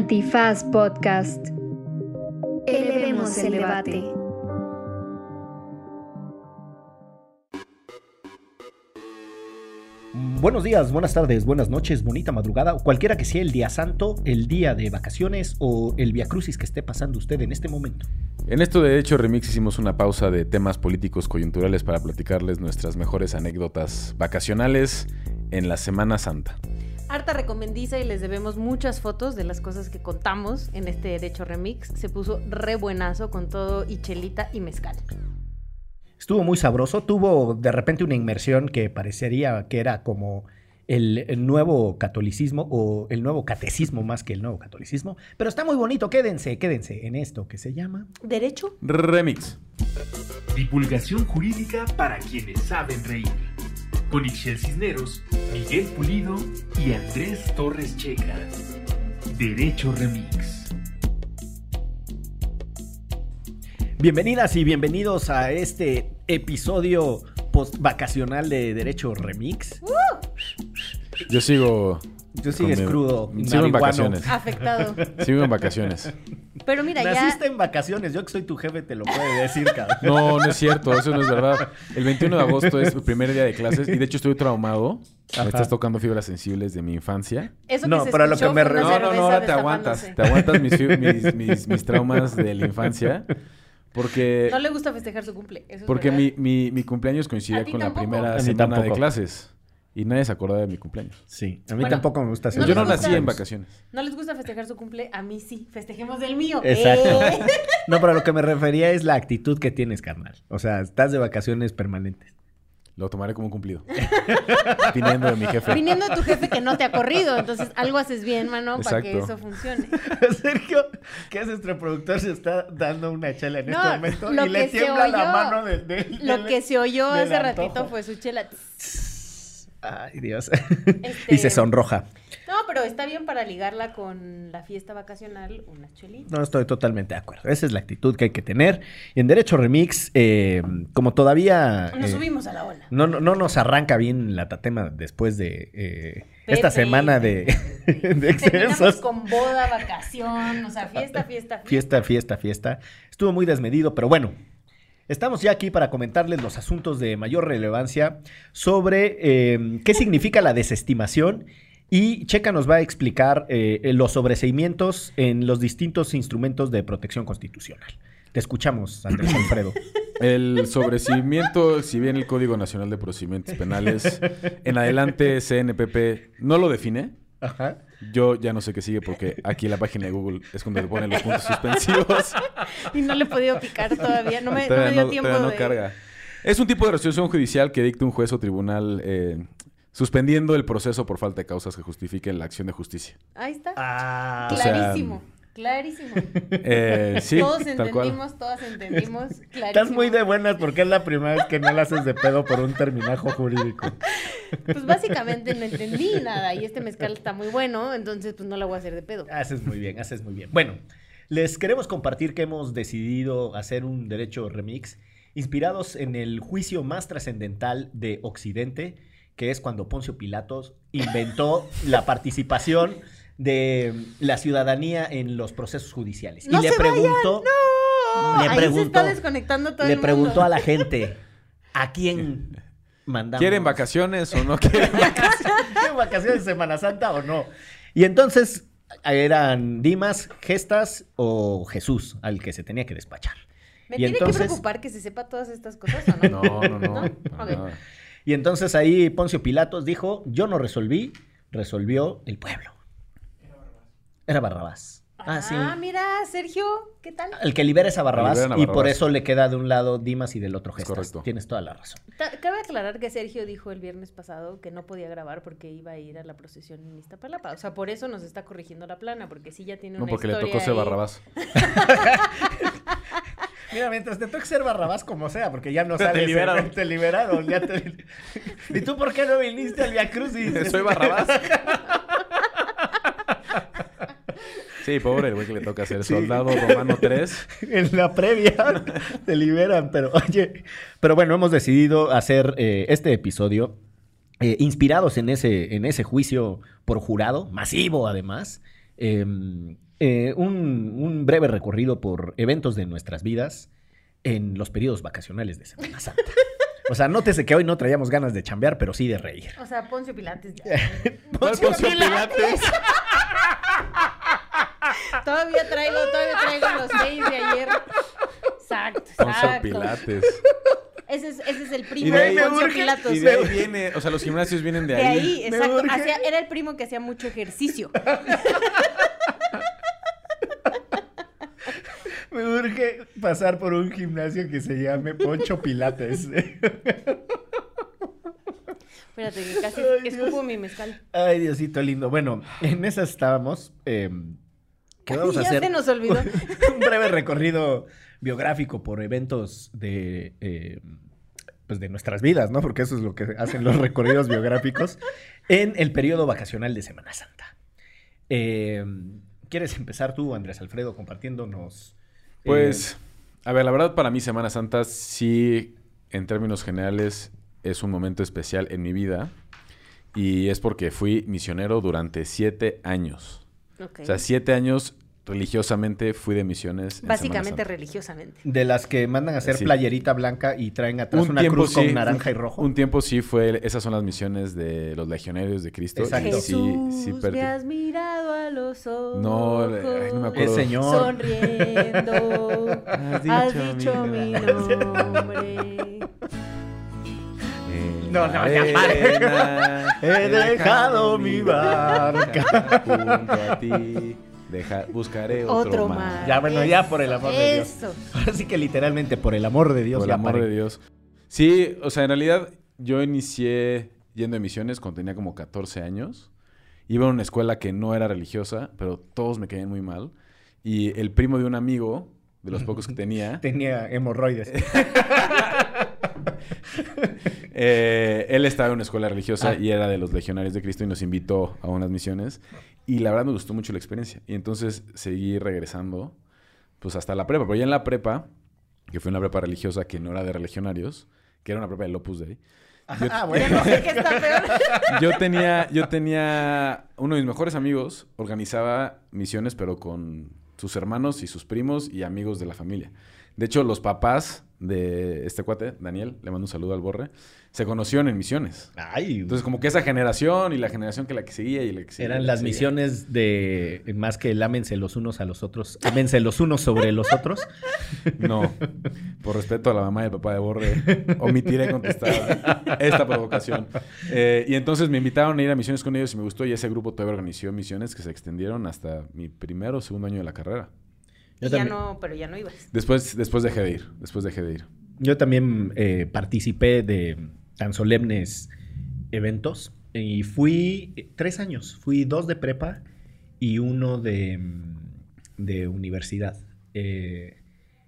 Antifaz Podcast. Elevemos el debate. Buenos días, buenas tardes, buenas noches, bonita madrugada, o cualquiera que sea el día santo, el día de vacaciones o el Via Crucis que esté pasando usted en este momento. En esto de hecho Remix hicimos una pausa de temas políticos coyunturales para platicarles nuestras mejores anécdotas vacacionales en la Semana Santa. Harta recomendiza y les debemos muchas fotos de las cosas que contamos en este Derecho Remix. Se puso re buenazo con todo y chelita y mezcal. Estuvo muy sabroso, tuvo de repente una inmersión que parecería que era como el, el nuevo catolicismo o el nuevo catecismo más que el nuevo catolicismo, pero está muy bonito, quédense, quédense en esto que se llama... ¿Derecho? Remix. Divulgación jurídica para quienes saben reír. Con Ixel Cisneros, Miguel Pulido y Andrés Torres Checa. Derecho Remix. Bienvenidas y bienvenidos a este episodio post vacacional de Derecho Remix. Yo sigo. Tú sigues crudo, Sigo en vacaciones. Afectado. Sigo en vacaciones. Pero mira, Naciste ya. en vacaciones, yo que soy tu jefe te lo puedo decir, cabrón. No, no es cierto, eso no es verdad. El 21 de agosto es mi primer día de clases y de hecho estoy traumado. Ajá. Me estás tocando fibras sensibles de mi infancia. Eso No, que se pero a lo que me re- No, no, no, ahora te aguantas. Te aguantas mis, mis, mis- mis traumas de la infancia. Porque, No le gusta festejar su cumple. Eso porque mi, mi, mi cumpleaños coincidía ¿A ti con la tampoco? primera A mí semana de clases. Y nadie se acordaba de mi cumpleaños. Sí, a mí Bueno, tampoco me gusta hacer no yo no gusta. nací en vacaciones. No les gusta festejar su cumple, a mí sí. Festejemos del mío. Exacto. ¡Eh! No, pero a lo que me refería es la actitud que tienes, carnal. O sea, estás de vacaciones permanentes. Lo tomaré como un cumplido. Viniendo de mi jefe. Viniendo de tu jefe que no te ha corrido, entonces algo haces bien, mano, para que Exacto. eso funcione. Sergio, ¿qué es nuestro productor? Se está dando una chela en No, este momento y le tiembla la mano de, de- Lo que se oyó del hace ratito fue su chela. Ay, Dios. Este- Y se sonroja. No, pero está bien para ligarla con la fiesta vacacional, unas chelitas. No estoy totalmente de acuerdo. Esa es la actitud que hay que tener. Y en Derecho Remix, eh, como todavía... Nos eh, subimos a la ola. No, no, no nos arranca bien la tatema después de eh, esta semana de, de excesos. con boda, vacación, o sea, fiesta, fiesta, fiesta. Fiesta, fiesta, fiesta. Estuvo muy desmedido, pero bueno. Estamos ya aquí para comentarles los asuntos de mayor relevancia sobre eh, qué significa la desestimación y Checa nos va a explicar eh, los sobreseimientos en los distintos instrumentos de protección constitucional. Te escuchamos, Andrés Alfredo. El sobreseimiento, si bien el Código Nacional de Procedimientos Penales, en adelante CNPP no lo define. Ajá. Yo ya no sé qué sigue porque aquí en la página de Google es donde le ponen los puntos suspensivos. Y no le he podido picar todavía, no me, no me dio no- tiempo no de... carga. Es un tipo de resolución judicial que dicta un juez o tribunal eh, suspendiendo el proceso por falta de causas que justifiquen la acción de justicia. Ahí está. Ah, o sea, clarísimo. Eh, sí, todos entendimos, todas entendimos. Clarísimo. estás muy de buenas porque es la primera vez que no la haces de pedo por un terminajo jurídico. Pues básicamente no entendí nada y este mezcal está muy bueno, entonces pues no la voy a hacer de pedo. Haces muy bien, haces muy bien. Bueno, les queremos compartir que hemos decidido hacer un derecho remix inspirados en el juicio más trascendental de Occidente, que es cuando Poncio Pilatos inventó la participación de la ciudadanía en los procesos judiciales. ¡No y le preguntó, ¡No! le Ahí se preguntó, está desconectando todo le el preguntó mundo. a la gente, ¿a quién mandamos? ¿Quieren vacaciones o no quieren vacaciones? ¿Quieren vacaciones de Semana Santa o no? Y entonces eran Dimas, Gestas o Jesús al que se tenía que despachar. ¿Me Y tiene entonces- que preocupar que se sepa todas estas cosas o no? No, no, no. Y entonces ahí Poncio Pilatos dijo, yo no resolví, resolvió el pueblo. Era Barrabás. Ah, sí. mira, Sergio, ¿qué tal? El que libera es a Barrabás y por eso le queda de un lado Dimas y del otro Es Gestas. correcto. Tienes toda la razón. Ta- Cabe aclarar que Sergio dijo el viernes pasado que no podía grabar porque iba a ir a la procesión en Iztapalapa. O sea, por eso nos está corrigiendo la plana, porque sí ya tiene No, una porque le tocó ser ahí. Barrabás. Mira, mientras te toque ser Barrabás como sea, porque ya no Te sales. liberaron. eh, Te liberaron. ya te- ¿Y tú por qué no viniste al Via Crucis? Soy Barrabás. Sí, pobre el güey que le toca ser Sí. soldado romano 3. en la previa te liberan, pero oye, pero bueno, hemos decidido hacer eh, este episodio eh, inspirados en ese, en ese juicio por jurado, masivo además, eh, eh, un, un breve recorrido por eventos de nuestras vidas en los periodos vacacionales de Semana Santa. O sea, nótese que hoy no traíamos ganas de chambear, pero sí de reír. O sea, Poncio Pilates ya. Poncio Pilates. todavía traigo, todavía traigo los seis de ayer. Exacto, exacto. Pilates. Ese es, ese es el Y primo de de ahí- Poncio urge- Pilatos. Y de ahí viene, o sea, los gimnasios vienen de De ahí. ahí, Me exacto. urge. Hacía- era el primo que hacía mucho ejercicio. Me urge pasar por un gimnasio que se llame Poncho Pilates. Espérate, que casi Ay, escupo Dios. mi mezcal. Ay, Diosito lindo. Bueno, en esas estábamos. eh, ¿Qué vamos a hacer? se nos olvidó. un breve recorrido biográfico por eventos de, eh, pues de nuestras vidas, ¿no? Porque eso es lo que hacen los recorridos biográficos en el periodo vacacional de Semana Santa. Eh, ¿Quieres empezar tú, Andrés Alfredo, compartiéndonos? eh, Pues, a ver, la verdad para mí Semana Santa sí, en términos generales, es un momento especial en mi vida. Y es porque fui misionero durante siete años. O sea, siete años religiosamente fui de misiones. Básicamente religiosamente. de las que mandan a hacer Sí. playerita blanca y traen atrás Un una tiempo cruz con sí, naranja y rojo. Un tiempo sí fue, esas son las misiones de los legionarios de Cristo. Exacto. Sí, sí, Jesús, per- me has mirado a los ojos. No, ay, no me acuerdo. Es señor. Sonriendo. Has has dicho dicho mi nombre. En No, no, la ya arena He dejado mi barca. junto a ti. Deja- buscaré otro, Otro mar. Ya, bueno, ya, por el amor de Dios. Ahora sí que literalmente, por el amor de Dios, Por el amor de Dios. Sí, o sea, en realidad yo inicié yendo a misiones cuando tenía como 14 años. Iba a una escuela que no era religiosa, pero todos me caían muy mal. Y el primo de un amigo, de los pocos que tenía, Tenía hemorroides. Eh, él estaba en una escuela religiosa Ah. y era de los legionarios de Cristo y nos invitó a unas misiones. Y la verdad me gustó mucho la experiencia. Y entonces seguí regresando, pues hasta la prepa. Pero ya en la prepa, que fue una prepa religiosa que no era de religionarios, que era una prepa del Opus Dei. Yo, Ah, bueno. no sé qué está peor. yo tenía, yo tenía uno de mis mejores amigos, organizaba misiones, pero con sus hermanos y sus primos y amigos de la familia. De hecho, los papás de este cuate, Daniel, le mando un saludo al borre, se conocieron en misiones. Ay, Entonces, como que esa generación y la generación que la que seguía y la que seguía. eran la las seguía. misiones de más que lámense los unos a los otros, ámense los unos sobre los otros. No. Por respeto a la mamá y el papá de Borre, omitiré contestar esta provocación. Eh, y entonces me invitaron a ir a misiones con ellos y me gustó. Y ese grupo todavía organizó misiones que se extendieron hasta mi primero o segundo año de la carrera. Yo ya también. no, pero ya no ibas. Después, después dejé de ir. Después dejé de ir. Yo también eh, participé de tan solemnes eventos y fui tres años. Fui dos de prepa y uno de, mm, de universidad. Eh,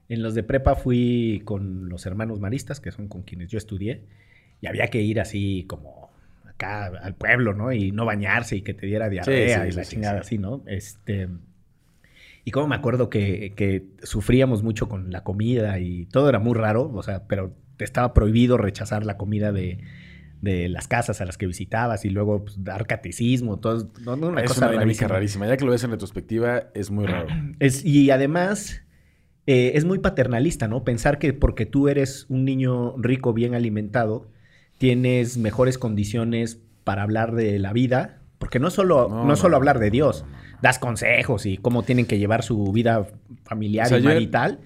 en los de prepa fui con los hermanos maristas, que son con quienes yo estudié, y había que ir así como acá al pueblo, ¿no? Y no bañarse y que te diera diarrea sí, y la sí, chingada sí. así, ¿no? Este... Y como me acuerdo que, que sufríamos mucho con la comida y todo era muy raro, o sea, pero te estaba prohibido rechazar la comida de, de las casas a las que visitabas y luego pues, dar catecismo, todo, no, no, una es cosa una dinámica rarísima. rarísima. Ya que lo ves en retrospectiva, es muy raro. Es, y además eh, es muy paternalista, ¿no? Pensar que porque tú eres un niño rico, bien alimentado, tienes mejores condiciones para hablar de la vida, porque no solo, no, solo hablar de Dios. Das consejos y cómo tienen que llevar su vida familiar O sea, y yo- marital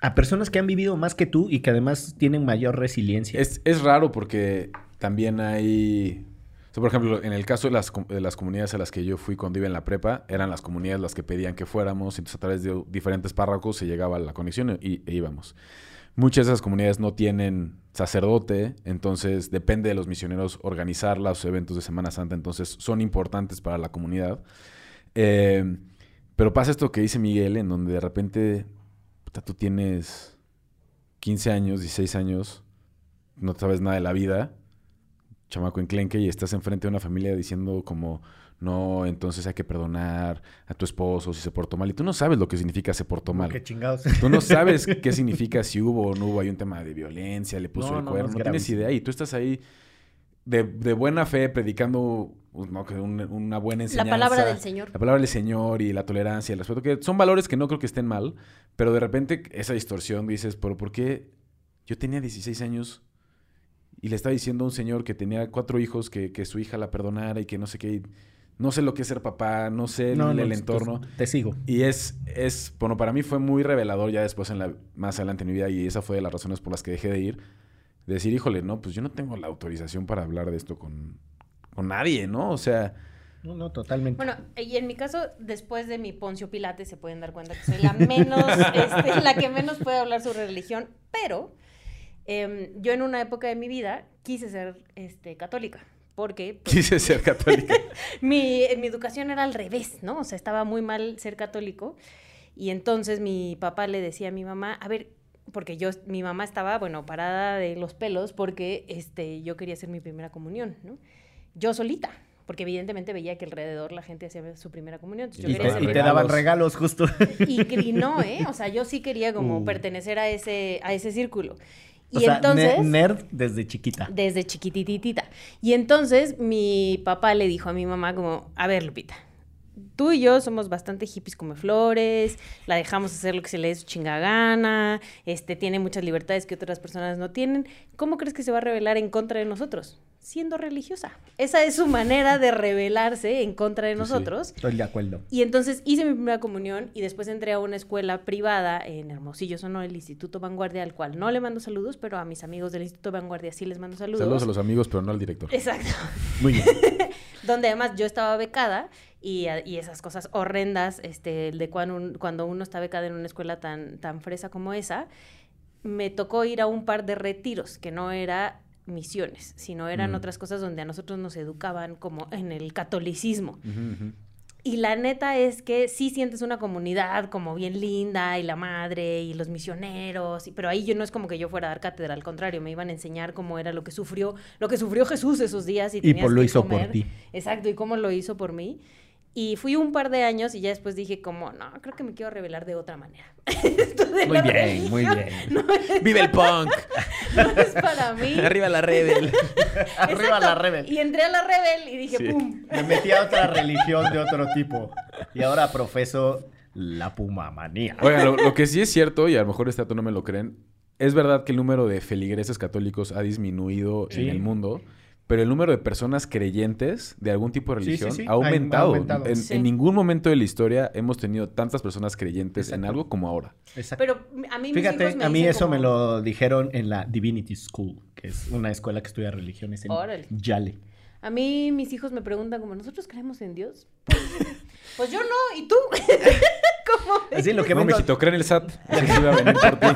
a personas que han vivido más que tú y que además tienen mayor resiliencia. Es, es raro porque también hay... por ejemplo, en el caso de las, de las comunidades a las que yo fui cuando iba en la prepa, eran las comunidades las que pedían que fuéramos, entonces a través de diferentes párrocos se llegaba a la conexión y, e íbamos. Muchas de esas comunidades no tienen sacerdote, entonces depende de los misioneros organizar los eventos de Semana Santa, entonces son importantes para la comunidad. Eh, pero pasa esto que dice Miguel, en donde de repente puta, tú tienes 15 años, 16 años, no sabes nada de la vida, chamaco enclenque, y estás enfrente de una familia diciendo como, no, entonces hay que perdonar a tu esposo si se portó mal. Y tú no sabes lo que significa se portó mal. Qué chingados. Tú no sabes qué significa si hubo o no hubo, hay un tema de violencia, le puso No, el no, cuerno, no, no, es tienes idea. Y tú estás ahí de, de buena fe, predicando un- una buena La enseñanza. palabra del Señor. La palabra del Señor y la tolerancia el respeto, que son valores que no creo que estén mal, pero de repente esa distorsión dices, pero ¿por qué yo tenía 16 años y le estaba diciendo a un señor que tenía cuatro hijos que, que su hija la perdonara y que no sé qué, no sé lo que es ser papá, no sé No, el, no, el pues, entorno? pues, te sigo. Y es, es, bueno, para mí fue muy revelador ya después, en la, más adelante en mi vida, y esa fue de las razones por las que dejé de ir. De decir, híjole, no, pues yo no tengo la autorización para hablar de esto con, con nadie, ¿no? O sea, No, no, totalmente. Bueno, y en mi caso, después de mi Poncio Pilates, se pueden dar cuenta que soy la menos, este, la que menos puede hablar sobre religión, pero em, yo en una época de mi vida quise ser este, católica, porque pues, quise ser católica. mi, mi educación era al revés, ¿no? O sea, estaba muy mal ser católico. Y entonces mi papá le decía a mi mamá, a ver, porque yo, mi mamá estaba, bueno, parada de los pelos porque este, yo quería hacer mi primera comunión, ¿no? Yo solita, porque evidentemente veía que alrededor la gente hacía su primera comunión. Entonces yo Y quería te, y te daban regalos justo. y, y no, ¿eh? O sea, yo sí quería como Uh. pertenecer a ese, a ese círculo. Y o sea, entonces... ne- nerd desde chiquita. Desde chiquititita. Y entonces mi papá le dijo a mi mamá como, a ver, Lupita, tú y yo somos bastante hippies come flores, la dejamos hacer lo que se le dé su chinga gana, este, tiene muchas libertades que otras personas no tienen. ¿Cómo crees que se va a rebelar en contra de nosotros? Siendo religiosa. Esa es su manera de rebelarse en contra de sí. nosotros. Estoy de acuerdo. Y entonces hice mi primera comunión y después entré a una escuela privada en Hermosillo, Sonora, el Instituto Vanguardia, al cual no le mando saludos, pero a mis amigos del Instituto Vanguardia sí les mando saludos. Saludos a los amigos, pero no al director. Exacto. Muy bien. Donde además yo estaba becada y, y esas cosas horrendas, este, de cuando, un- cuando uno está becada en una escuela tan, tan fresa como esa, me tocó ir a un par de retiros, que no era misiones, sino eran Mm. otras cosas donde a nosotros nos educaban como en el catolicismo. Y la neta es que sí sientes una comunidad como bien linda y la madre y los misioneros, y- pero ahí yo no es como que yo fuera a dar cátedra, al contrario, me iban a enseñar cómo era lo que sufrió, lo que sufrió Jesús esos días y, por lo que hizo comer. por ti. Exacto, y cómo lo hizo por mí. Y fui un par de años y ya después dije como, no, creo que me quiero revelar de otra manera. Esto de Muy la bien, muy bien. No ¡Vive el punk! no es para mí. ¡Arriba la rebel! Arriba la rebel. Y entré a la rebel y dije, Sí. ¡pum! Me metí a otra religión de otro tipo. Y ahora profeso la pumamanía. Oigan, lo, lo que sí es cierto, y a lo mejor este dato no me lo creen, es verdad que el número de feligreses católicos ha disminuido Sí. en el mundo, pero el número de personas creyentes de algún tipo de Sí, sí, religión sí, ha ha aumentado. aumentado. En, Sí. en ningún momento de la historia hemos tenido tantas personas creyentes en algo como ahora. Exacto. Pero a mí mis hijos Fíjate, me a mí eso me lo dijeron en la Divinity School, que es una escuela que estudia religiones en Órale. Yale. A mí mis hijos me preguntan como, ¿nosotros creemos en Dios? Pues yo no, ¿y tú? ¿Cómo? Así lo que no, vengo- mijito, cree en el SAT. Ese sí va a venir por ti.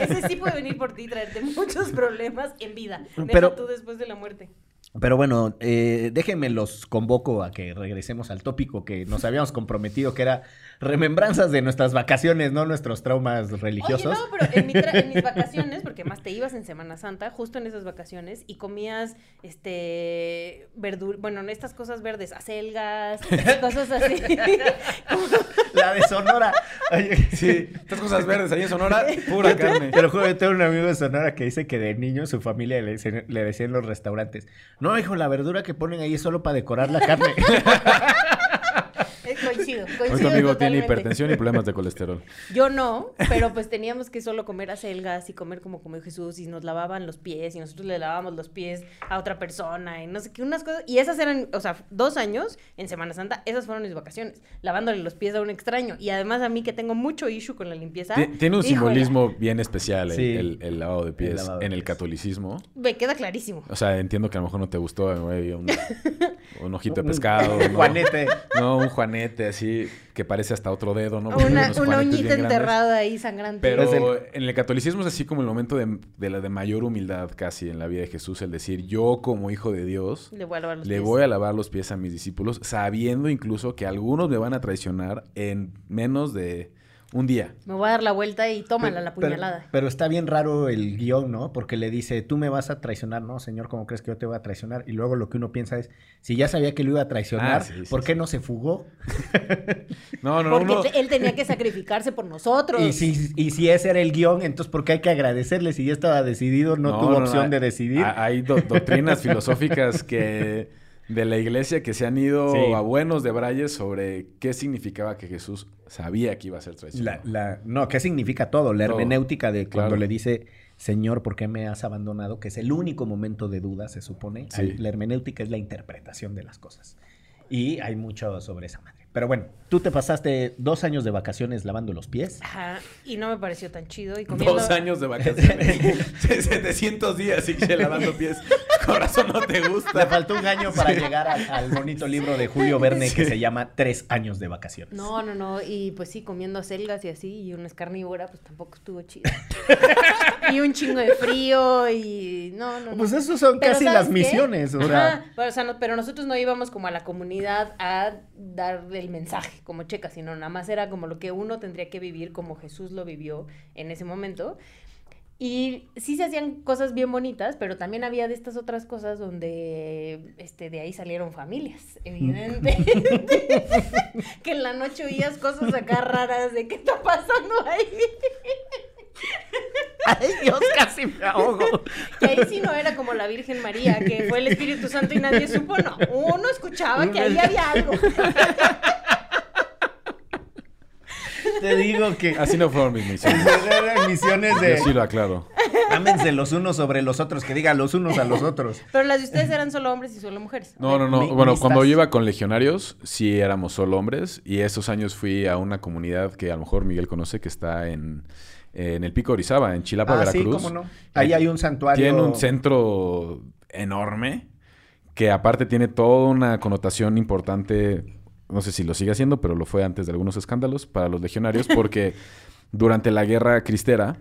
Ese sí puede venir por ti y traerte muchos problemas en vida. Deja Pero- tú después de la muerte. Pero bueno, eh, déjenme los convoco a que regresemos al tópico que nos habíamos comprometido, que era remembranzas de nuestras vacaciones, no nuestros traumas religiosos. Oye, no, pero en, mi tra- en mis vacaciones, porque más te ibas en Semana Santa, justo en esas vacaciones, y comías, este, verdura, bueno, en estas cosas verdes, acelgas, cosas así. La de Sonora. Oye, Sí, estas cosas verdes ahí en Sonora, pura carne. Te lo juro, yo tengo un amigo de Sonora que dice que de niño su familia le, decían- le decía en los restaurantes, no, hijo, la verdura que ponen ahí es solo para decorar la carne. Eh, coincido, Hoy coincido tu amigo tiene hipertensión y problemas de colesterol. Yo no, pero pues teníamos que solo comer acelgas y comer como comió Jesús y nos lavaban los pies y nosotros le lavábamos los pies a otra persona y no sé qué, unas cosas. Y esas eran, o sea, dos años en Semana Santa, esas fueron mis vacaciones, lavándole los pies a un extraño. Y además a mí que tengo mucho issue con la limpieza. Ti- Tiene un híjole, simbolismo bien especial el, Sí. el- el lavado de pies El lavado de en el pies. catolicismo. Me queda clarísimo. O sea, entiendo que a lo mejor no te gustó güey, un, un ojito de pescado. Un ¿no? Juanete. No, un juanete así que parece hasta otro dedo, ¿no? Una, una uñita enterrada ahí sangrante. Pero el- en el catolicismo es así como el momento de, de la de mayor humildad casi en la vida de Jesús, el decir, yo como hijo de Dios Le voy a lavar los le pies. voy a lavar los pies a mis discípulos, sabiendo incluso que algunos me van a traicionar en menos de Un día. Me voy a dar la vuelta y tómala la puñalada. Pero, está bien raro el guion, ¿no? Porque le dice, tú me vas a traicionar, ¿no? Señor, ¿cómo crees que yo te voy a traicionar? Y luego lo que uno piensa es, si ya sabía que lo iba a traicionar, Ah, sí, sí, ¿por qué sí. no se fugó? No, no, Porque uno- te- él tenía que sacrificarse por nosotros. Y si, y si ese era el guion, entonces ¿por qué hay que agradecerle? Si ya estaba decidido, no, tuvo opción hay- de decidir. ha- Hay do- doctrinas filosóficas que de la iglesia que se han ido Sí. a buenos de Braille sobre qué significaba que Jesús sabía que iba a ser traicionado. la- no, ¿qué significa todo? La Todo. hermenéutica de cuando Claro. le dice, Señor, ¿por qué me has abandonado? Que es el único momento de duda, se supone. Sí. La hermenéutica es la interpretación de las cosas. Y hay mucho sobre esa madre. Pero bueno, tú te pasaste dos años de vacaciones lavando los pies. Ajá, y no me pareció tan chido. Y comiendo... Dos años de vacaciones. 700 días y que lavando pies. Corazón no te Le gusta. faltó un año para llegar al, al bonito libro de Julio Verne que se llama Tres años de vacaciones. No, no, no. Y pues sí, comiendo selgas y así, y una es carnívora, pues tampoco estuvo chido. y un chingo de frío y. No, no, no. Pues eso son Pero casi ¿sabes las qué? misiones. O sea, pero, o sea, no- pero nosotros no íbamos como a la comunidad a dar el mensaje como checa, sino nada más era como lo que uno tendría que vivir como Jesús lo vivió en ese momento. Y sí se hacían cosas bien bonitas, pero también había de estas otras cosas donde este, de ahí salieron familias, evidentemente. que en la noche oías cosas acá raras de qué está pasando ahí. Ay, Dios, casi me ahogo. Que ahí sí no era como la Virgen María, que fue el Espíritu Santo y nadie supo, no. Uno escuchaba que ahí había algo. Te digo que Así no fueron mis misiones. eran misiones de Yo sí lo aclaro. ámense los unos sobre los otros, que digan los unos a los otros. Pero las de ustedes eran solo hombres y solo mujeres. No, no, no. Mi- bueno, mistas. cuando yo iba con legionarios, sí éramos solo hombres. Y esos años fui a una comunidad que a lo mejor Miguel conoce, que está en, en el Pico Orizaba, en Chilapa, Ah, sí, Veracruz. cómo no. Ahí hay un santuario. Tiene un centro enorme que aparte tiene toda una connotación importante, no sé si lo sigue haciendo, pero lo fue antes de algunos escándalos para los legionarios, porque durante la guerra cristera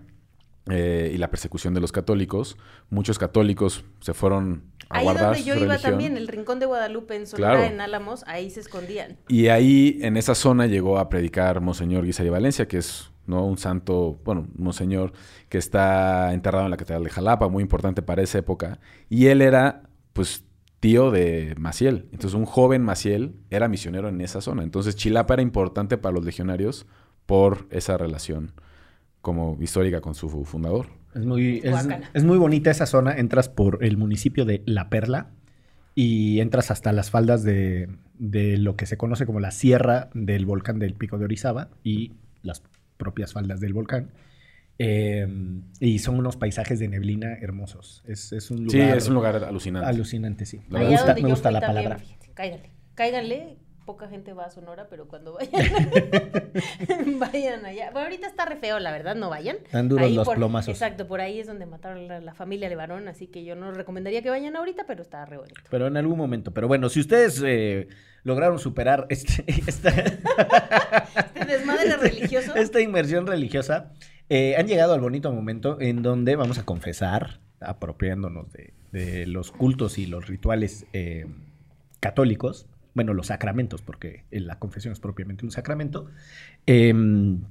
eh, y la persecución de los católicos, muchos católicos se fueron a Ahí guardar donde su yo iba religión. también, el Rincón de Guadalupe en Sonora, Claro. en Álamos, ahí se escondían. Y ahí, en esa zona, llegó a predicar Monseñor Guisa de Valencia, que es ¿no? un santo, bueno, monseñor que está enterrado en la Catedral de Jalapa, muy importante para esa época. Y él era, pues, tío de Maciel. Entonces, un joven Maciel era misionero en esa zona. Entonces, Chilapa era importante para los legionarios por esa relación como histórica con su fundador. Es muy, es, muy bonita esa zona. Entras por el municipio de La Perla y entras hasta las faldas de, de lo que se conoce como la sierra del volcán del Pico de Orizaba y las propias faldas del volcán. Eh, y son unos paisajes de neblina hermosos. Es, es un lugar, Sí, es un lugar alucinante. alucinante, sí. Me gusta, me gusta la también, palabra. fíjate, cáiganle, cáiganle. Poca gente va a Sonora, pero cuando vayan, vayan allá. Bueno, ahorita está re feo, la verdad, no vayan. Están duros los por- plomazos. Exacto, por ahí es donde mataron a la, la familia Levarón, así que yo no recomendaría que vayan ahorita, pero está re bonito. Pero en algún momento. Pero bueno, si ustedes eh, lograron superar este, esta, Este desmadre religioso. esta inmersión religiosa, eh, han llegado al bonito momento en donde vamos a confesar, apropiándonos de, de los cultos y los rituales eh, católicos, bueno, los sacramentos, porque la confesión es propiamente un sacramento. Em,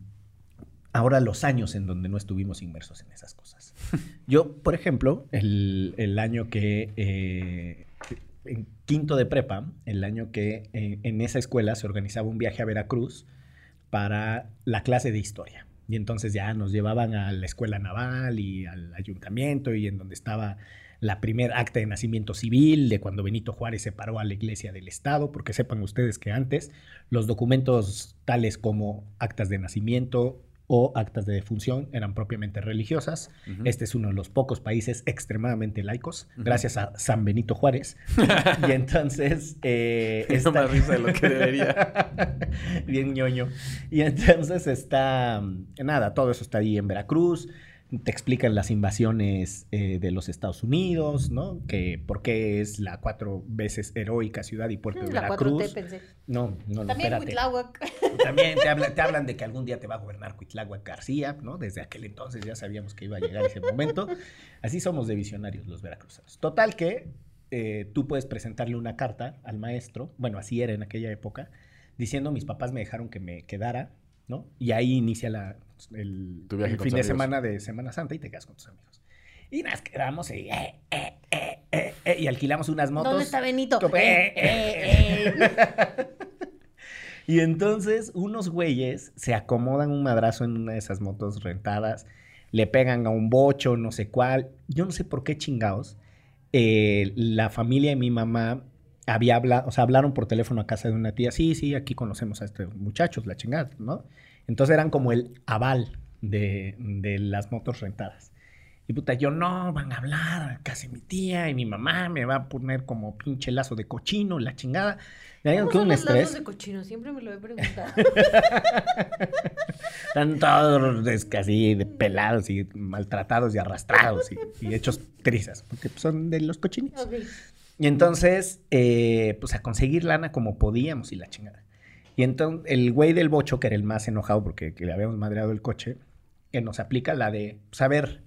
ahora los años en donde no estuvimos inmersos en esas cosas. Yo, por ejemplo, el, el año que, eh, en quinto de prepa, el año que eh, en esa escuela se organizaba un viaje a Veracruz para la clase de historia. Y entonces ya nos llevaban a la escuela naval y al ayuntamiento y en donde estaba la primer acta de nacimiento civil de cuando Benito Juárez separó a la iglesia del Estado, porque sepan ustedes que antes los documentos tales como actas de nacimiento o actas de defunción eran propiamente religiosas. Este es uno de los pocos países extremadamente laicos, gracias a San Benito Juárez. y entonces... Eh, esta- más risa de lo que debería. Bien ñoño. Y entonces está... Nada, todo eso está ahí en Veracruz. Te explican las invasiones eh, de los Estados Unidos, ¿no? Que por qué es la cuatro veces heroica ciudad y puerto de La Veracruz. 4T pensé. No, no, no, También espérate. Huitláhuac. También te, habla- te hablan de que algún día te va a gobernar Cuitláhuac García, ¿no? Desde aquel entonces ya sabíamos que iba a llegar ese momento. Así somos de visionarios los veracruzanos. Total que eh, tú puedes presentarle una carta al maestro, bueno, así era en aquella época, diciendo mis papás me dejaron que me quedara ¿no? Y ahí inicia la, el, Tu viaje el con fin de semana de Semana Santa y te quedas con tus amigos. Y nos quedamos y, eh, eh, eh, eh, eh, y alquilamos unas motos. ¿Dónde está Benito? Como, Eh, eh, eh. Y entonces unos güeyes se acomodan un madrazo en una de esas motos rentadas, le pegan a un bocho, no sé cuál. Yo no sé por qué chingados. eh, la familia de mi mamá había hablado, o sea, hablaron por teléfono a casa de una tía. Sí, sí, aquí conocemos a estos muchachos, la chingada, ¿no? Entonces eran como el aval de, de las motos rentadas. Y puta, yo no, van a hablar, casi mi tía y mi mamá me va a poner como pinche lazo de cochino, la chingada. ¿Cómo que son un los estrés. lazos de cochino? Siempre me lo he preguntado. Están todos así de pelados y maltratados y arrastrados y, y hechos trizas, porque son de los cochinitos. Ok. Y entonces, eh, pues a conseguir lana como podíamos y la chingada. Y entonces el güey del bocho, que era el más enojado porque que le habíamos madreado el coche, que nos aplica la de, pues a ver,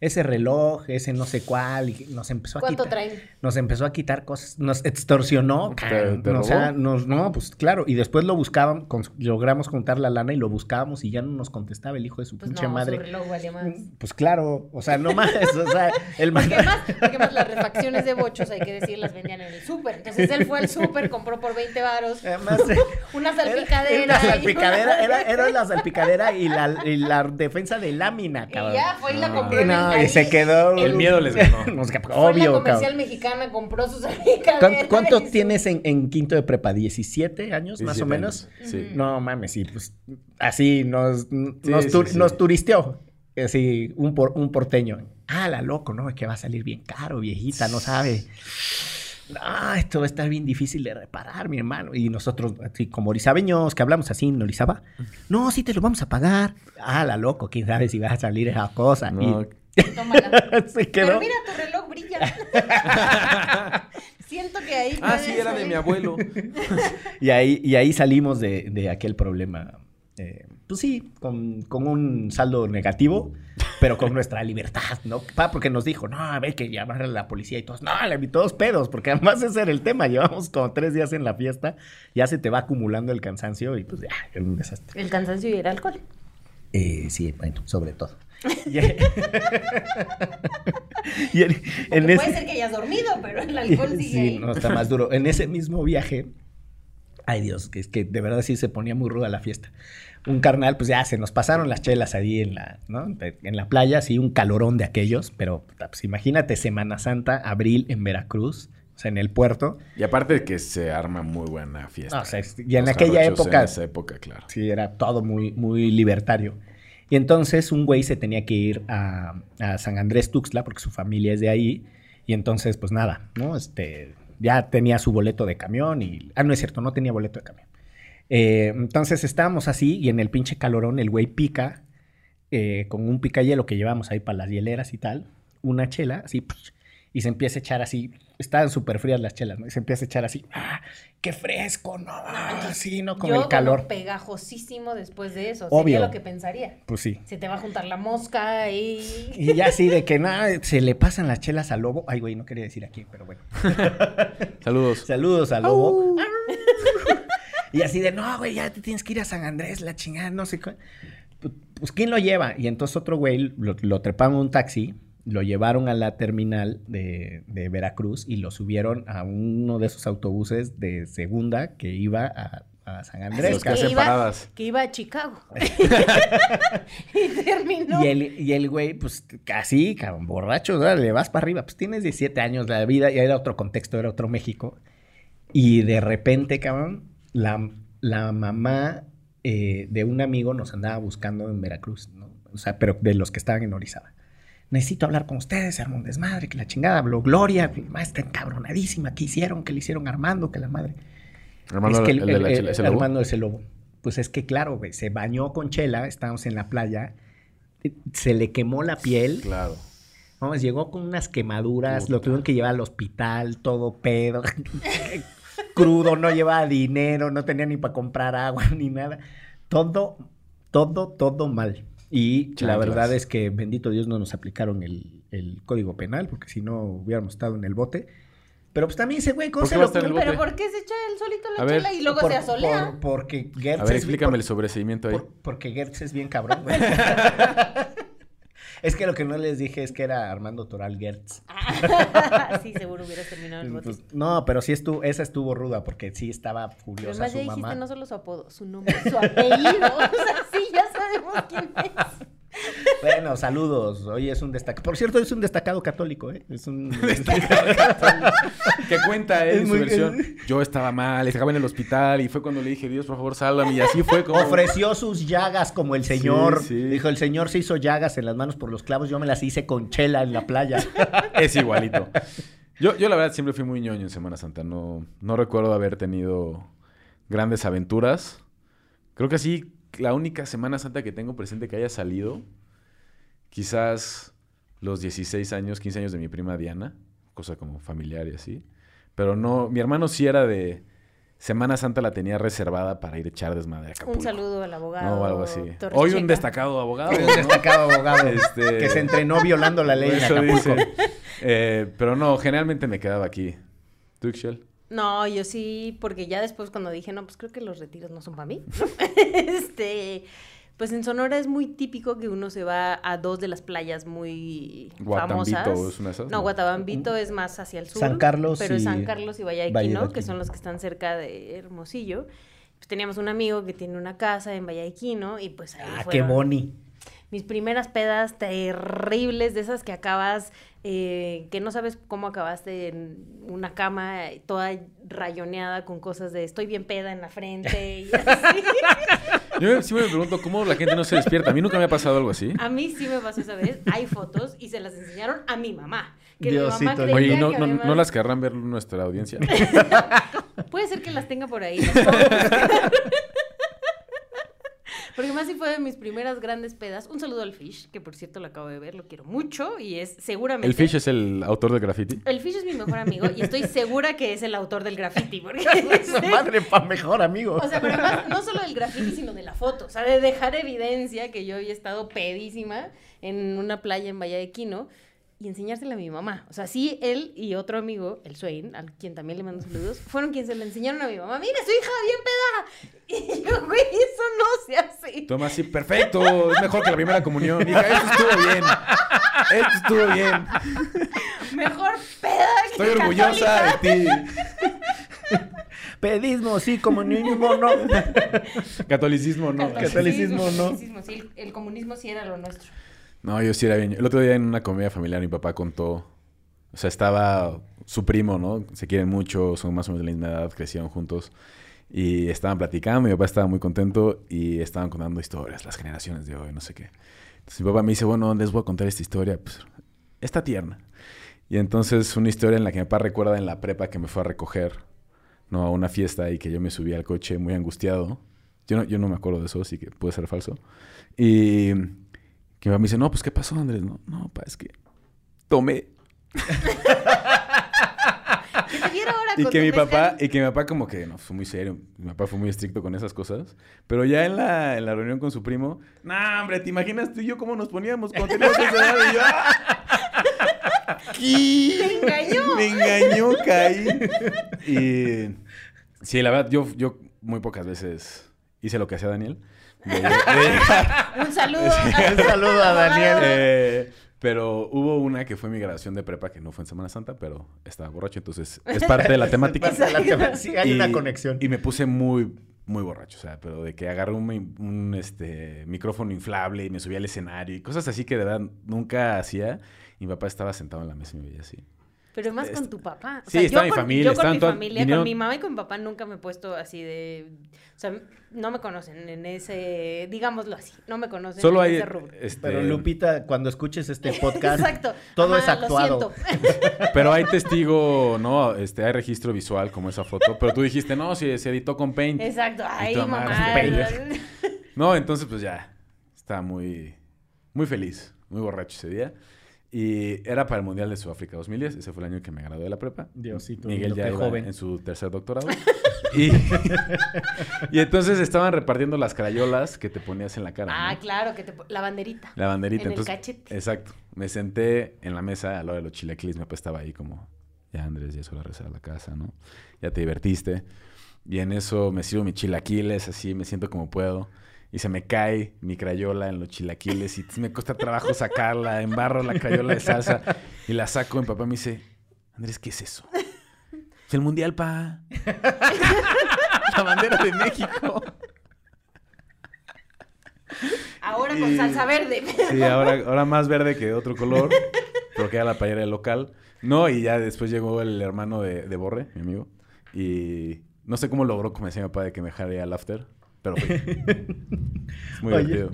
ese reloj, ese no sé cuál, y nos empezó a ¿Cuánto quitar. traen? Nos empezó a quitar cosas, nos extorsionó. ¿Te- te o sea, nos, no, pues claro. Y después lo buscaban, cons- logramos juntar la lana y lo buscábamos y ya no nos contestaba el hijo de su Pues pinche no, madre. su reloj valía más. Pues claro, o sea, no más, o sea, el Porque más, porque más las refacciones de bochos, hay que decir, las vendían en el súper. Entonces él fue al súper, compró por 20 varos Además, eh, una era- salpicadera. Era, la y una- salpicadera, era, era la salpicadera y la, y la defensa de lámina, Y cabrón. ya fue y la No. compró Y en no, el y se quedó. El miedo les ganó. Nos- en la obvio, comercial cabrón. mexicana, compró su salpicadera. ¿Cuánto, cuánto tienes en, en quinto de prepa? ¿17 años, más o 17 menos? años, Sí. No mames, sí, pues así nos, nos, sí, tur- sí. nos turisteó. Así, un, por, un porteño. Ah, la loco, ¿no? Que va a salir bien caro, viejita, no sabe. Ah, esto va a estar bien difícil de reparar, mi hermano. Y nosotros, así como orizabeños, que hablamos así en Orizaba. No, sí te lo vamos a pagar. Ah, la loco, quién sabe si va a salir esa cosa. No, Y Tómala. se quedó. Pero mira, tu reloj brilla. Siento que ahí. Ah, sí, era de mi abuelo. Y ahí, y ahí salimos de, de aquel problema. eh, pues sí, con, con un saldo negativo, pero con nuestra libertad, ¿no? Pa, porque nos dijo, no, a ver, que llamar a la policía y todos, no, le vi todos pedos, porque además ese era el tema. Llevamos como tres días en la fiesta, ya se te va acumulando el cansancio y pues ya, era un desastre. El cansancio y el alcohol. Eh, sí, bueno, sobre todo. Y, y en, en puede ese- ser que hayas dormido, pero el alcohol sigue Sí, ahí. no, está más duro. En ese mismo viaje, ay Dios, que es que de verdad sí se ponía muy ruda la fiesta. Un carnal, pues ya se nos pasaron las chelas ahí en la, ¿no? En la playa, así un calorón de aquellos, pero pues imagínate Semana Santa, abril en Veracruz, o sea, en el puerto. Y aparte de que se arma muy buena fiesta. No, o sea, y en Los aquella época, En esa época, claro. sí, era todo muy, muy libertario. Y entonces un güey se tenía que ir a, a San Andrés Tuxtla, porque su familia es de ahí. Y entonces, pues nada, ¿no? Este, ya tenía su boleto de camión y... Ah, no es cierto, no tenía boleto de camión. Eh, entonces estábamos así y en el pinche calorón el güey pica eh, con un picayelo que llevamos ahí para las hieleras y tal, una chela, así, y se empieza a echar así, estaban súper frías las chelas, ¿no? Y se empieza a echar así, ¡ah! ¡Qué fresco! No, así, ¿no? Con Yo, el calor. pegajosísimo después de eso. Obvio. Sería lo que pensaría. Pues sí. Se te va a juntar la mosca y... Y ya así de que nada, se le pasan las chelas al lobo. Ay, güey, no quería decir aquí, pero bueno. Saludos. Saludos al lobo. y así de, no, güey, ya te tienes que ir a San Andrés, la chingada, no sé qué. Pues, pues, ¿quién lo lleva? Y entonces otro güey lo, lo treparon en un taxi, lo llevaron a la terminal de, de Veracruz y lo subieron a uno de esos autobuses de segunda que iba a, a San Andrés. Los que hacen iba, paradas. que iba a Chicago. y terminó. Y el, y el güey, pues casi, cabrón, borracho, ¿verdad? le vas para arriba. Pues tienes 17 años, la vida ya era otro contexto, era otro México. Y de repente, cabrón, la, la mamá eh, de un amigo nos andaba buscando en Veracruz, ¿no? O sea, pero de los que estaban en Orizaba. Necesito hablar con ustedes, se armó un desmadre, que la chingada, habló Gloria, mi mamá está encabronadísima, ¿qué hicieron? ¿Qué le hicieron a Armando? Que la madre. Hermano, es que el, el, de la el- ¿ese lobo? Armando ese lobo. Pues es que claro, güey, se bañó con chela, estábamos en la playa, se le quemó la piel, Claro. vamos, llegó con unas quemaduras, Puta. lo tuvieron que llevar al hospital, todo pedo, crudo, no llevaba dinero, no tenía ni para comprar agua ni nada, todo, todo, todo mal. Y la verdad es que, bendito Dios, no nos aplicaron el, el código penal, porque si no hubiéramos estado en el bote. Pero pues también ese güey, ¿cómo ¿Por se lo? Pero? ¿por qué se echa él solito la ver. chela y luego Por- se asolea? por- porque Gertz A ver, es- explícame por- el sobreseimiento ahí. por- porque Gertz es bien cabrón, güey. es que lo que no les dije es que era Armando Toral Gertz. sí, seguro hubieras terminado el bote. Pues, no, pero sí estuvo, esa estuvo ruda porque sí estaba Pero furiosa además su ya dijiste no solo su apodo, su nombre, su apellido. o sea, sí, ya sabemos quién es. Bueno, saludos. Hoy es un destacado. Por cierto, es un destacado católico, ¿eh? Es un que cuenta él Es en su versión. Yo estaba mal, estaba en el hospital y fue cuando le dije, Dios, por favor, sálvame. Y así fue como... Ofreció sus llagas como el señor. Sí, sí. Dijo, el señor se hizo llagas en las manos por los clavos, yo me las hice con chela en la playa. Es igualito. Yo, yo la verdad siempre fui muy ñoño en Semana Santa. No, no recuerdo haber tenido grandes aventuras. Creo que sí, la única Semana Santa que tengo presente que haya salido, quizás los 16 años, 15 años de mi prima Diana, cosa como familiar y así. Pero no, mi hermano sí era de Semana Santa la tenía reservada para ir a echar desmadre a Acapulco. Un saludo al abogado. No, algo así. Hoy un destacado abogado. un ¿no? destacado abogado Este- que se entrenó violando la ley en Eso Acapulco. dice. Eh, pero no, generalmente me quedaba aquí. ¿Tú, Ixchel? No, yo sí, porque ya después cuando dije, no, pues creo que los retiros no son para mí, ¿no? este, pues en Sonora es muy típico que uno se va a dos de las playas muy Guatambito famosas. es una de esas, No, ¿no? Guatabambito es más hacia el sur. San Carlos Pero es y San Carlos y Quino, que son los que están cerca de Hermosillo. Pues teníamos un amigo que tiene una casa en Valle de Quino y pues ahí Ah, qué boni. mis primeras pedas terribles, de esas que acabas, eh, que no sabes cómo acabaste en una cama toda rayoneada con cosas de estoy bien peda en la frente y así. Yo siempre me pregunto cómo la gente no se despierta. A mí nunca me ha pasado algo así. A mí sí me pasó esa vez. Hay fotos y se las enseñaron a mi mamá. Que Diosito mi mamá Oye, ¿y ¿no, que no, además- no las querrán ver nuestra audiencia? Puede ser que las tenga por ahí. las. Porque más si fue de mis primeras grandes pedas. Un saludo al Fish, que por cierto lo acabo de ver, lo quiero mucho y es seguramente... ¿El Fish es el autor del graffiti? El Fish es mi mejor amigo y estoy segura que es el autor del graffiti. Porque Su madre pa' mejor amigo. O sea, pero además, no solo del graffiti, sino de la foto. O sea, de dejar evidencia que yo había estado pedísima en una playa en Valle de Quino y enseñársela a mi mamá. O sea, sí, él y otro amigo, el Swain, al quien también le mando saludos, fueron quienes se la enseñaron a mi mamá. ¡Mira, su hija bien peda! Y yo, güey, eso no se hace. Toma así, perfecto. Es mejor que la primera comunión. Hija, esto estuvo bien. Esto estuvo bien. Mejor peda que Estoy orgullosa de ti. Pedismo, sí, comunismo, no. Catolicismo, no. Catolicismo, no. catolicismo, sí, el- el comunismo sí era lo nuestro. No, yo sí era bien. El otro día en una comida familiar mi papá contó, o sea, estaba su primo, ¿no? Se quieren mucho, son más o menos de la misma edad, crecieron juntos y estaban platicando, mi papá estaba muy contento y estaban contando historias, las generaciones de hoy, no sé qué. Entonces mi papá me dice, bueno, les voy a contar esta historia, pues está tierna. Y entonces una historia en la que mi papá recuerda en la prepa que me fue a recoger, ¿no? A una fiesta y que yo me subí al coche muy angustiado. Yo no, yo no me acuerdo de eso, así que puede ser falso. Y que mi papá me dice, no, pues, ¿qué pasó, Andrés? No, no, pa, es que tomé. ¿Qué te quiero ahora Y que mi papá, y que mi papá como que, no, fue muy serio. Mi papá fue muy estricto con esas cosas. Pero ya en la, en la reunión con su primo, no, hombre, ¿te imaginas tú y yo cómo nos poníamos cuando teníamos esa edad? Y yo, ¡ah! ¿Qué? ¡Me engañó! Me engañó, caí. Y sí, la verdad, yo, yo muy pocas veces hice lo que hacía Daniel. Un saludo. Un saludo a Daniel. Eh, pero hubo una que fue mi graduación de prepa, que no fue en Semana Santa, pero estaba borracho, entonces es parte de la temática. La Sí, hay Y- una conexión. Y me puse muy, muy borracho, o sea, pero de que agarré un, un, este, micrófono inflable y me subí al escenario y cosas así que de verdad nunca hacía. Y mi papá estaba sentado en la mesa y me veía así. Pero más con Est- tu papá. O Sí, sea, estaba yo mi con, familia, Yo con mi familia, vinieron- con mi mamá y con mi papá nunca me he puesto así de... O sea, no me conocen en ese... Digámoslo así. No me conocen Solo en hay... ese rubro. Este, Pero Lupita, cuando escuches este podcast, Exacto. todo Ajá, es actuado. Lo siento. Pero hay testigo, ¿no? Este, hay registro visual como esa foto. Pero tú dijiste, no, si se editó con Paint. Exacto. Ay, mamá. No, entonces pues ya. Estaba muy, muy feliz, muy borracho ese día. Y era para el Mundial de Sudáfrica 2010. Ese fue el año que me gradué de la prepa. Diosito Miguel ya iba joven. en su tercer doctorado. y, y entonces estaban repartiendo las crayolas que te ponías en la cara. Ah, ¿no? claro, que te... La banderita. La banderita. En el entonces, cachete. Exacto. Me senté en la mesa al lado de los chilaquiles. Mi papá estaba ahí como Ya, Andrés, ya es hora de regresar a la casa, ¿no? Ya te divertiste. Y en eso me sirvo mis chilaquiles, así, me siento como puedo. Y se me cae mi crayola en los chilaquiles y me cuesta trabajo sacarla, embarro la crayola de salsa y la saco. Mi papá me dice, Andrés, ¿qué es eso? Es el mundial, pa. la bandera de México. Ahora con salsa verde. Sí, ahora, ahora más verde que de otro color, porque era la playera del local. No, y ya después llegó el hermano de, de Borre, mi amigo, y no sé cómo logró convencer a mi papá de que me dejara ir al after, pero fui. Es muy Oye, divertido.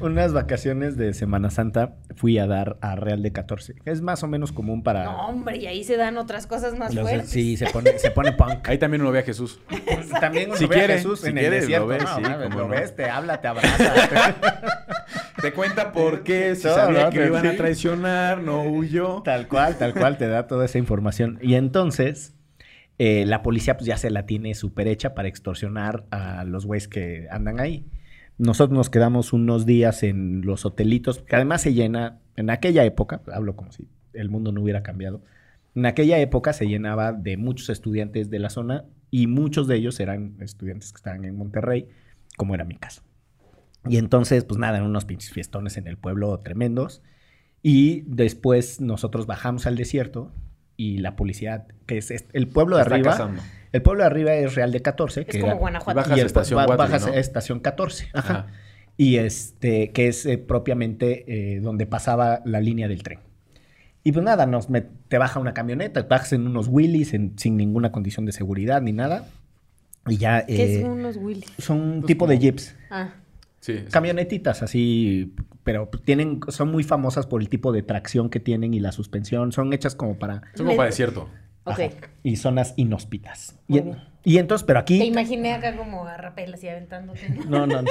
Unas vacaciones de Semana Santa fui a dar a Real de 14. Es más o menos común para... No, hombre, y ahí se dan otras cosas más los- fuertes. sí, se pone, se pone punk. Ahí también uno ve a Jesús. También uno Si ve a Jesús si en el quieres, desierto. lo ves, No, sí, lo no. ves, te habla, te abraza. Te cuenta por qué, si Todo, sabía ¿no? que lo iban a traicionar, no huyó. Tal cual, tal cual, te da toda esa información. Y entonces, eh, la policía pues ya se la tiene súper hecha para extorsionar a los güeyes que andan ahí. Nosotros nos quedamos unos días en los hotelitos, que además se llena, en aquella época, hablo como si el mundo no hubiera cambiado, en aquella época se llenaba de muchos estudiantes de la zona y muchos de ellos eran estudiantes que estaban en Monterrey, como era mi caso. Y entonces, pues nada, eran unos pinches fiestones en el pueblo tremendos. Y después nosotros bajamos al desierto y la policía, que es este- el pueblo de Está arriba. cazando. El pueblo de arriba es Real de 14. Es que como era- Guanajuato. Bajas y a el- estación ba- Guatri, bajas ¿no? estación 14. Ajá. Ajá. Y este, que es eh, propiamente eh, donde pasaba la línea del tren. Y pues nada, nos met- te baja una camioneta, te bajas en unos wheelies en- sin ninguna condición de seguridad ni nada. Y ya. ¿Qué eh, son unos Willy? son un Pues tipo de como- jeeps. Ah, Sí, Camionetitas así, pero tienen, son muy famosas por el tipo de tracción que tienen y la suspensión. Son hechas como para son como para desierto. Ok. Ajá. y zonas inhóspitas. Muy Y, bien. y entonces, pero Te aquí. imaginé acá como a rapel así aventándote. No, no, no.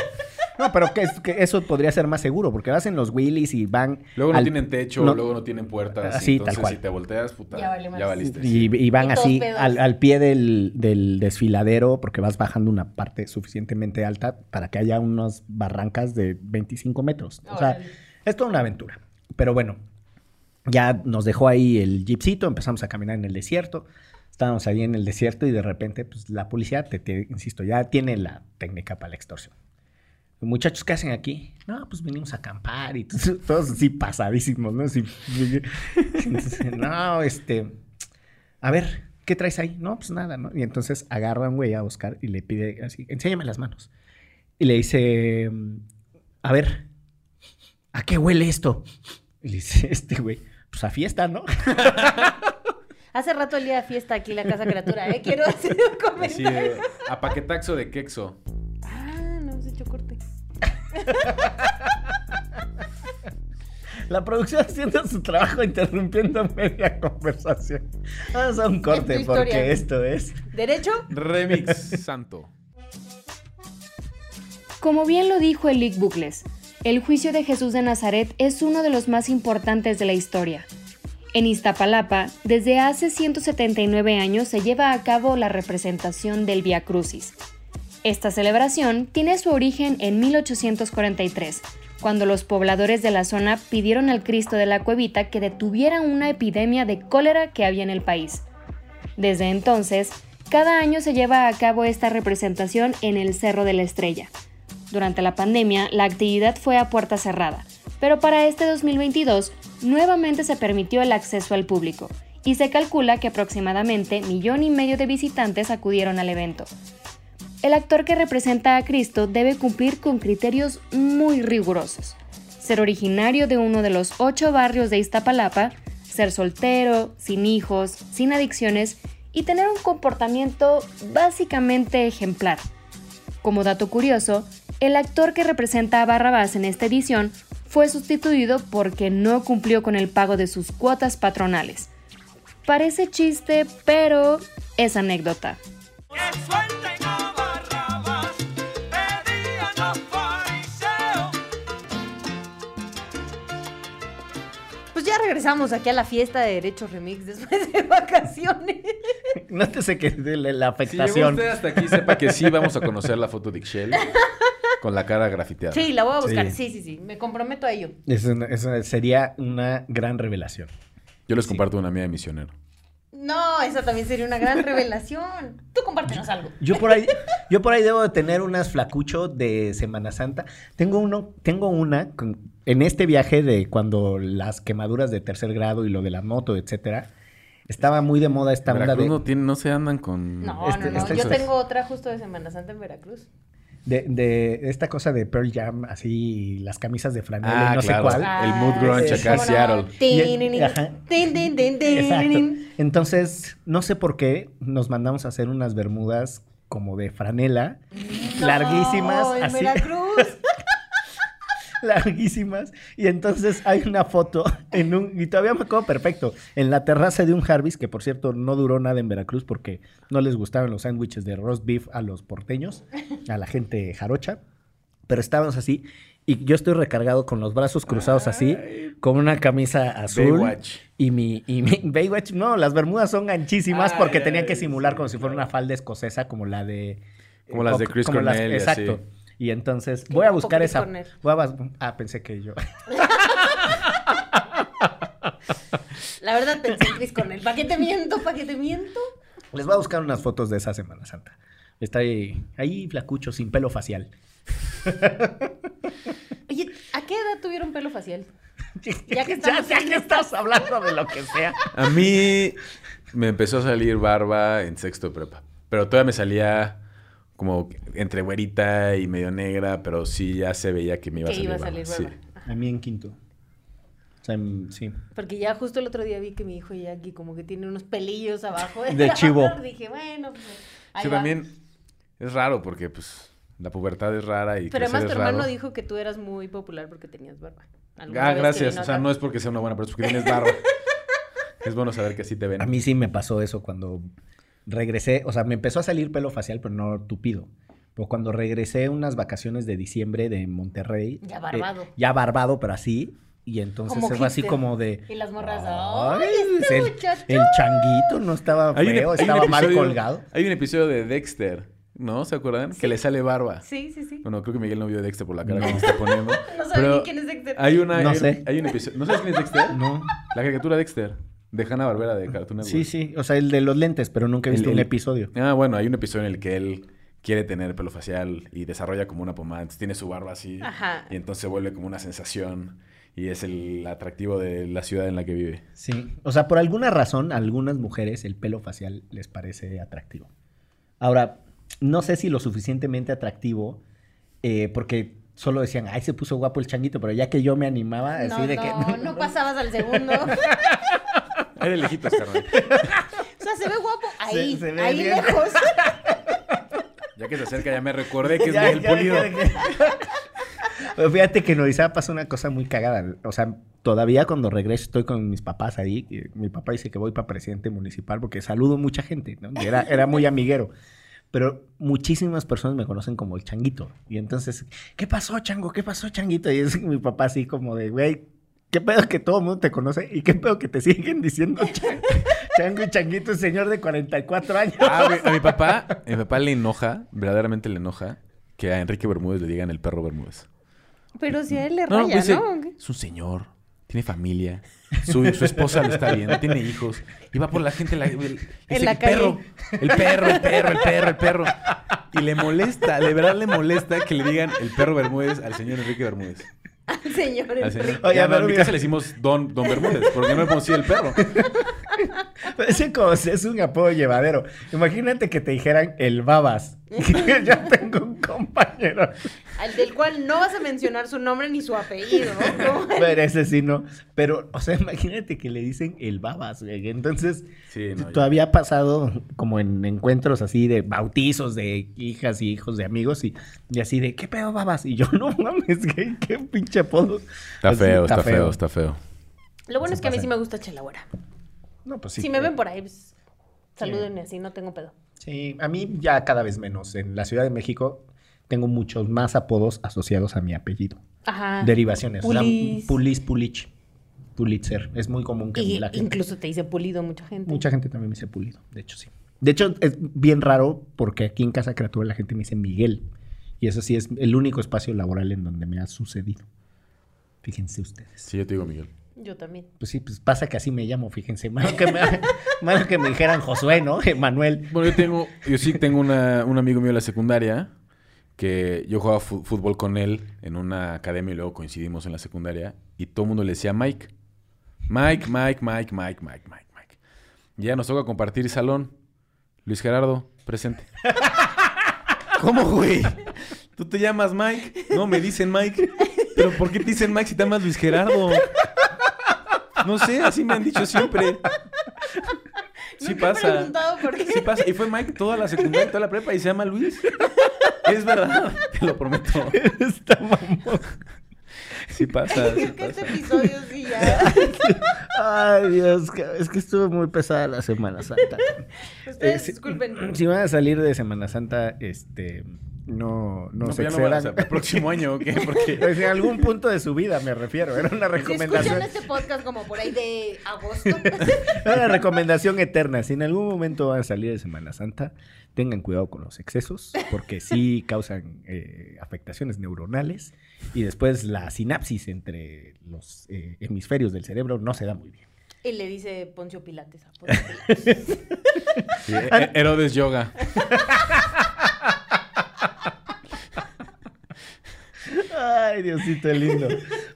No, pero que, es- que eso podría ser más seguro, porque vas en los wheelies y van. Luego no al- tienen techo, no- luego no tienen puertas. Así, y tal cual. si te volteas, puta, Ya vale más. ya valiste. Y, y van Y así al, al pie del, del desfiladero, porque vas bajando una parte suficientemente alta para que haya unas barrancas de 25 metros. O sea, Órale. es toda una aventura. Pero bueno, ya nos dejó ahí el jeepcito, empezamos a caminar en el desierto. Estábamos ahí en el desierto y de repente, pues la policía, te, insisto, ya tiene la técnica para la extorsión. Muchachos, ¿qué hacen aquí? No, pues venimos a acampar y todos así pasadísimos, ¿no? No, este, a ver, ¿qué traes ahí? No, pues nada, ¿no? Y entonces agarra un güey a Oscar y le pide así, enséñame las manos. Y le dice, a ver, ¿a qué huele esto? Y le dice, este güey, pues a fiesta, ¿no? Hace rato el día de fiesta aquí en la Casa Criatura, ¿eh? Quiero hacer un comentario. de, a paquetaxo de quexo. Ah, no hemos hecho corte. La producción haciendo su trabajo interrumpiendo media conversación. Vamos a un corte historia. porque esto es... ¿Derecho? Remix santo. Como bien lo dijo el Lick Bucles, el juicio de Jesús de Nazaret es uno de los más importantes de la historia. En Iztapalapa, desde hace 179 años se lleva a cabo la representación del Via Crucis. Esta celebración tiene su origen en 1843, cuando los pobladores de la zona pidieron al Cristo de la Cuevita que detuviera una epidemia de cólera que había en el país. Desde entonces, cada año se lleva a cabo esta representación en el Cerro de la Estrella. Durante la pandemia, la actividad fue a puerta cerrada, pero para este 2022 nuevamente se permitió el acceso al público y se calcula que aproximadamente millón y medio de visitantes acudieron al evento. El actor que representa a Cristo debe cumplir con criterios muy rigurosos. Ser originario de uno de los ocho barrios de Iztapalapa, ser soltero, sin hijos, sin adicciones y tener un comportamiento básicamente ejemplar. Como dato curioso, el actor que representa a Barrabás en esta edición fue sustituido porque no cumplió con el pago de sus cuotas patronales. Parece chiste, pero es anécdota. Pues ya regresamos aquí a la fiesta de Derecho Remix después de vacaciones. Nótese que de la, la Si afectación. usted hasta aquí, sepa que sí vamos a conocer la foto de Ixchel con la cara grafiteada. Sí, la voy a buscar. Sí. Sí, sí, sí. Me comprometo a ello. Es una- es una- sería una gran revelación. Yo les Sí. comparto una mía de misionero. No, esa también sería una gran revelación. Tú compártenos algo. Yo por ahí, yo por ahí debo de tener unas flacucho de Semana Santa. Tengo uno, tengo una con- en este viaje de cuando las quemaduras de tercer grado y lo de la moto, etcétera. Estaba muy de moda esta onda Veracruz de, no, tiene, no se andan con... No, Este- no, no. este- Yo tengo otra justo de Semana Santa en Veracruz. de, de esta cosa de Pearl Jam, así las camisas de franela Ah, y no claro. sé cuál. El mood grunge acá en ¿cómo Seattle. Entonces, no sé por qué nos mandamos a hacer unas bermudas como de franela, No, larguísimas, en así, Veracruz. larguísimas. Y entonces hay una foto en un, y todavía me acuerdo perfecto, en la terraza de un Harvis, que por cierto no duró nada en Veracruz porque no les gustaban los sándwiches de roast beef a los porteños, a la gente jarocha. Pero estábamos así, y yo estoy recargado con los brazos cruzados así, con una camisa azul. Baywatch. Y mi, y mi Baywatch, no, las bermudas son anchísimas Ay, porque ay, tenían que simular como si fuera una falda escocesa, como la de. Como las de Chris las- Cornell Exacto. así. Y entonces, Qué voy a buscar esa. Voy a ah, pensé que yo. La verdad pensé en Chris Cornell. ¿Para qué te miento? ¿Para qué te miento? Les voy a buscar unas fotos de esa Semana Santa. Está ahí, ahí flacucho, sin pelo facial. Oye, ¿a qué edad tuvieron pelo facial? Ya que ya, estamos ya en que estás hablando de lo que sea. A mí me empezó a salir barba en sexto de prepa. Pero todavía me salía como entre güerita y medio negra, pero sí ya se veía que me iba a Que salir iba a barba. salir sí. barba. Ajá. A mí en quinto. O sea, en- sí. Porque ya justo el otro día vi que mi hijo Jackie como que tiene unos pelillos abajo. De chivo. Dije, bueno, pues ahí Sí, va. también es raro porque pues la pubertad es rara y Pero además tu hermano raro. dijo que tú eras muy popular porque tenías barba. ¿Alguna Ah, gracias. O sea, no es porque sea una buena persona, es porque tienes barba. es bueno saber que así te ven. A mí sí me pasó eso cuando regresé. O sea, me empezó a salir pelo facial, pero no tupido. Pero cuando regresé unas vacaciones de diciembre de Monterrey. Ya barbado. eh, ya barbado, pero así. Y entonces Como fue así como de. Y las morras, "Ay, ¡ay, este el, el changuito no estaba feo, hay un estaba mal episodio- colgado. Hay un episodio de Dexter, ¿no? ¿Se acuerdan? Que le sale barba. Sí, sí, sí. Bueno, creo que Miguel no vio Dexter por la cara No. que me está poniendo. No saben quién es Dexter. Hay una. No hay, sé. hay un episodio. ¿No sabes quién es Dexter? No. La caricatura Dexter. De Hanna Barbera de Cartoon Network. Sí, sí. O sea, el de los lentes, pero nunca he visto El- un el- episodio. Ah, bueno, hay un episodio en el que él quiere tener pelo facial y desarrolla como una pomada. Entonces tiene su barba así. Ajá. Y entonces se vuelve como una sensación. Y es el atractivo de la ciudad en la que vive. Sí. O sea, por alguna razón, a algunas mujeres el pelo facial les parece atractivo. Ahora, no sé si lo suficientemente atractivo, eh, porque solo decían, ay, se puso guapo el changuito, pero ya que yo me animaba, así no, de que. no, no pasabas al segundo. o Hay de lejitos, carnal. sea, se ve guapo ahí, se ve ahí bien. lejos. Ya que se acerca, ya me recordé que es Ya, Miguel ya, Pulido. ya. Pero fíjate que en Orizaba pasa una cosa muy cagada. O sea, todavía cuando regreso estoy con mis papás ahí. mi papá dice que voy para presidente municipal porque saludo mucha gente, ¿no? Y Era, era muy amiguero. Pero muchísimas personas me conocen como el changuito. Y entonces, ¿qué pasó, chango? ¿Qué pasó, changuito? Y es mi papá así como de, güey, ¿qué pedo que todo el mundo te conoce? ¿Y qué pedo que te siguen diciendo chan- chango y changuito, señor de 44 años? Ah, güey, a mi papá, a mi papá le enoja, verdaderamente le enoja, que a Enrique Bermúdez le digan el perro Bermúdez. Pero si a él le No, raya, pues ¿no? ¿O qué? es un señor, tiene familia, su, su esposa lo está viendo, tiene hijos, y va por la gente, la, el, dice, la el perro, el perro, el perro, el perro, el perro. Y le molesta, de verdad le molesta que le digan el perro Bermúdez al señor Enrique Bermúdez. Al señor Enrique. Oye, Ya, no, pero en mi mira. casa le decimos Don, Don Bermúdez, porque no le podemos decir el perro. Parece como si es un apodo llevadero. Imagínate que te dijeran el babas. Yo tengo un compañero. Al del cual no vas a mencionar su nombre ni su apellido. ¿no? Pero ese sí no. Pero, o sea, imagínate que le dicen el babas. Entonces, Sí, no, todavía ha pasado como en encuentros así de bautizos de hijas y hijos de amigos y, y así de, ¿qué pedo babas? Y yo, no mames, ¿qué, qué pinche apodo. Está Así, feo, está feo, está feo. Lo bueno Se es que a mí sí me gusta Chelagüera. No, pues sí. si me ven por ahí, pues, salúdenme así, no tengo pedo. Sí, a mí ya cada vez menos. En la Ciudad de México tengo muchos más apodos asociados a mi apellido. Ajá. Derivaciones. o sea, Pulis. pulich. Pulitzer. Es muy común que Y la gente... incluso te dice pulido mucha gente. Mucha gente también me dice pulido. De hecho, sí. De hecho, es bien raro porque aquí en Casa Criatura la gente me dice Miguel. Y eso sí es el único espacio laboral en donde me ha sucedido. Fíjense ustedes. Sí, yo te digo Miguel. Yo también. Pues sí, pues pasa que así me llamo, fíjense. Malo que me, malo que me dijeran Josué, ¿no? Manuel. Bueno, yo tengo, yo sí tengo una- un amigo mío de la secundaria que yo jugaba fútbol con él en una academia y luego coincidimos en la secundaria y todo el mundo le decía Mike. Mike, Mike, Mike, Mike, Mike, Mike, Mike. Y ya nos toca compartir salón. Luis Gerardo, presente. ¿Cómo, güey? ¿Tú te llamas Mike? No, me dicen Mike. ¿Pero por qué te dicen Mike si te llamas Luis Gerardo? No sé, así me han dicho siempre. Sí Nunca he pasa. preguntado por qué. Sí pasa. Y fue Mike toda la secundaria, toda la prepa y se llama Luis. Es verdad, te lo prometo. Está mamón. Sí pasa. sí este pasa. episodio sí ya. Ay, Dios, es que estuvo muy pesada la Semana Santa. Ustedes Eh, disculpen. Si van a salir de Semana Santa, este, no, no, No, se no a excedan. el próximo año, ¿o qué? Porque Pues en algún punto de su vida me refiero. Era una Si recomendación. escuchan este podcast como por ahí de agosto. Era una recomendación eterna. Si en algún momento van a salir de Semana Santa, tengan cuidado con los excesos, porque sí causan eh, afectaciones neuronales y después la sinapsis entre los eh, hemisferios del cerebro no se da muy bien. Y le dice Poncio Pilates a Poncio Pilates. sí, He- Herodes Yoga. Ay, Diosito lindo.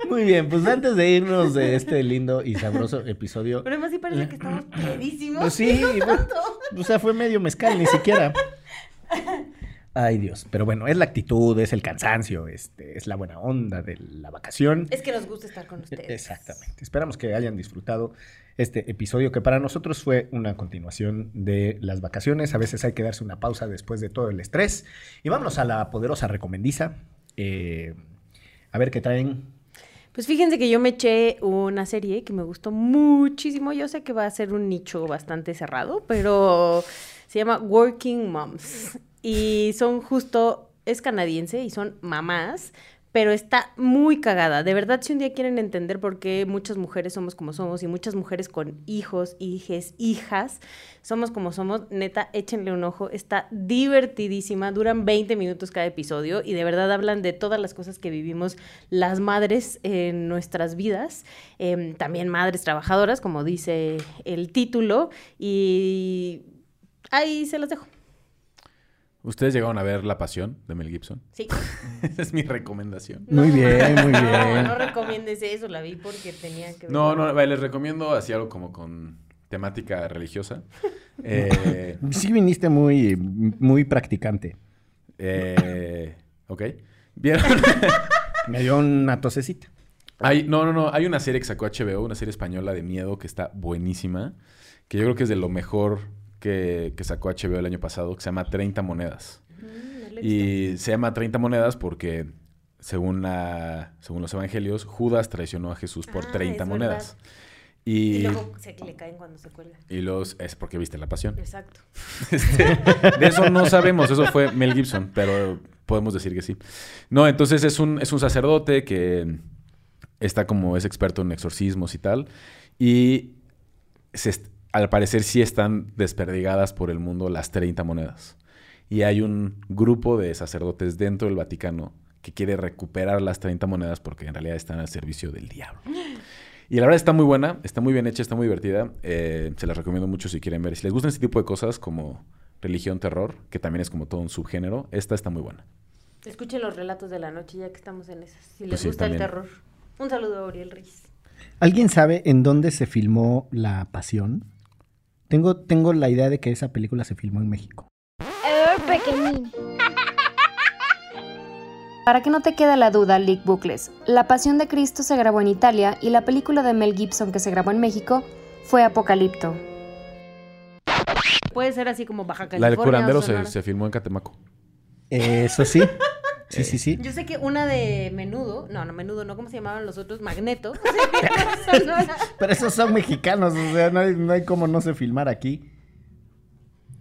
Muy bien, pues antes de irnos de este lindo y sabroso episodio. Pero además sí parece que estamos pedísimos. Pues sí, bueno, o sea, fue medio mezcal, ni siquiera. Ay, Dios. Pero bueno, es la actitud, es el cansancio, este, es la buena onda de la vacación. Es que nos gusta estar con ustedes. Exactamente. Esperamos que hayan disfrutado este episodio que para nosotros fue una continuación de las vacaciones. A veces hay que darse una pausa después de todo el estrés. Y vámonos a la poderosa recomendiza. Eh, a ver qué traen. Pues fíjense que yo me eché una serie que me gustó muchísimo. Yo sé que va a ser un nicho bastante cerrado, pero se llama Working Moms. Y son justo, es canadiense y son mamás, pero está muy cagada. De verdad, si un día quieren entender por qué muchas mujeres somos como somos y muchas mujeres con hijos, hijes, hijas, somos como somos, neta, échenle un ojo. Está divertidísima, duran 20 minutos cada episodio y de verdad hablan de todas las cosas que vivimos las madres en nuestras vidas, em, también madres trabajadoras, como dice el título, y ahí se las dejo. ¿Ustedes llegaron a ver La Pasión de Mel Gibson? Sí. Esa es mi recomendación. Muy bien, muy No, bien. no recomiendes eso, la vi porque tenía que ver. No, no, vale, les recomiendo así algo como con temática religiosa. Eh, Sí viniste muy, muy practicante. eh, ok. ¿Vieron? Me dio una tosecita. Hay, no, no, no. Hay una serie que sacó HBO, una serie española de miedo que está buenísima. Que yo creo que es de lo mejor que, que sacó HBO el año pasado, que se llama 30 monedas. Mm, no. Y se llama 30 monedas porque, según, la, según los evangelios, Judas traicionó a Jesús por Ah, 30 es monedas. Y Y, luego se le caen cuando se cuelga. y los... Es porque viste la pasión. Exacto. Este, de eso no sabemos, eso fue Mel Gibson, pero podemos decir que sí. No, entonces es un, es un sacerdote que está como es experto en exorcismos y tal, y se al parecer sí están desperdigadas por el mundo las 30 monedas. Y hay un grupo de sacerdotes dentro del Vaticano que quiere recuperar las 30 monedas porque en realidad están al servicio del diablo. Y la verdad está muy buena, está muy bien hecha, está muy divertida. Eh, se las recomiendo mucho si quieren ver. Si les gustan este tipo de cosas como religión, terror, que también es como todo un subgénero, esta está muy buena. Escuchen los relatos de la noche ya que estamos en esas. Si les Pues sí, gusta también. el terror. Un saludo a Auriel Riz. ¿Alguien sabe en dónde se filmó La Pasión? Tengo, tengo la idea de que esa película se filmó en México. Error pequeñín. Para que no te quede la duda, Lick Bucles, La Pasión de Cristo se grabó en Italia y la película de Mel Gibson que se grabó en México fue Apocalipto. Puede ser así como Baja La California. del curandero se, se filmó en Catemaco. Eso sí. Sí, sí, sí. Yo sé que una de Menudo, no, no Menudo, no, ¿cómo se llamaban los otros? Magneto. Pero esos son mexicanos, o sea, no hay, no hay cómo no se filmar aquí.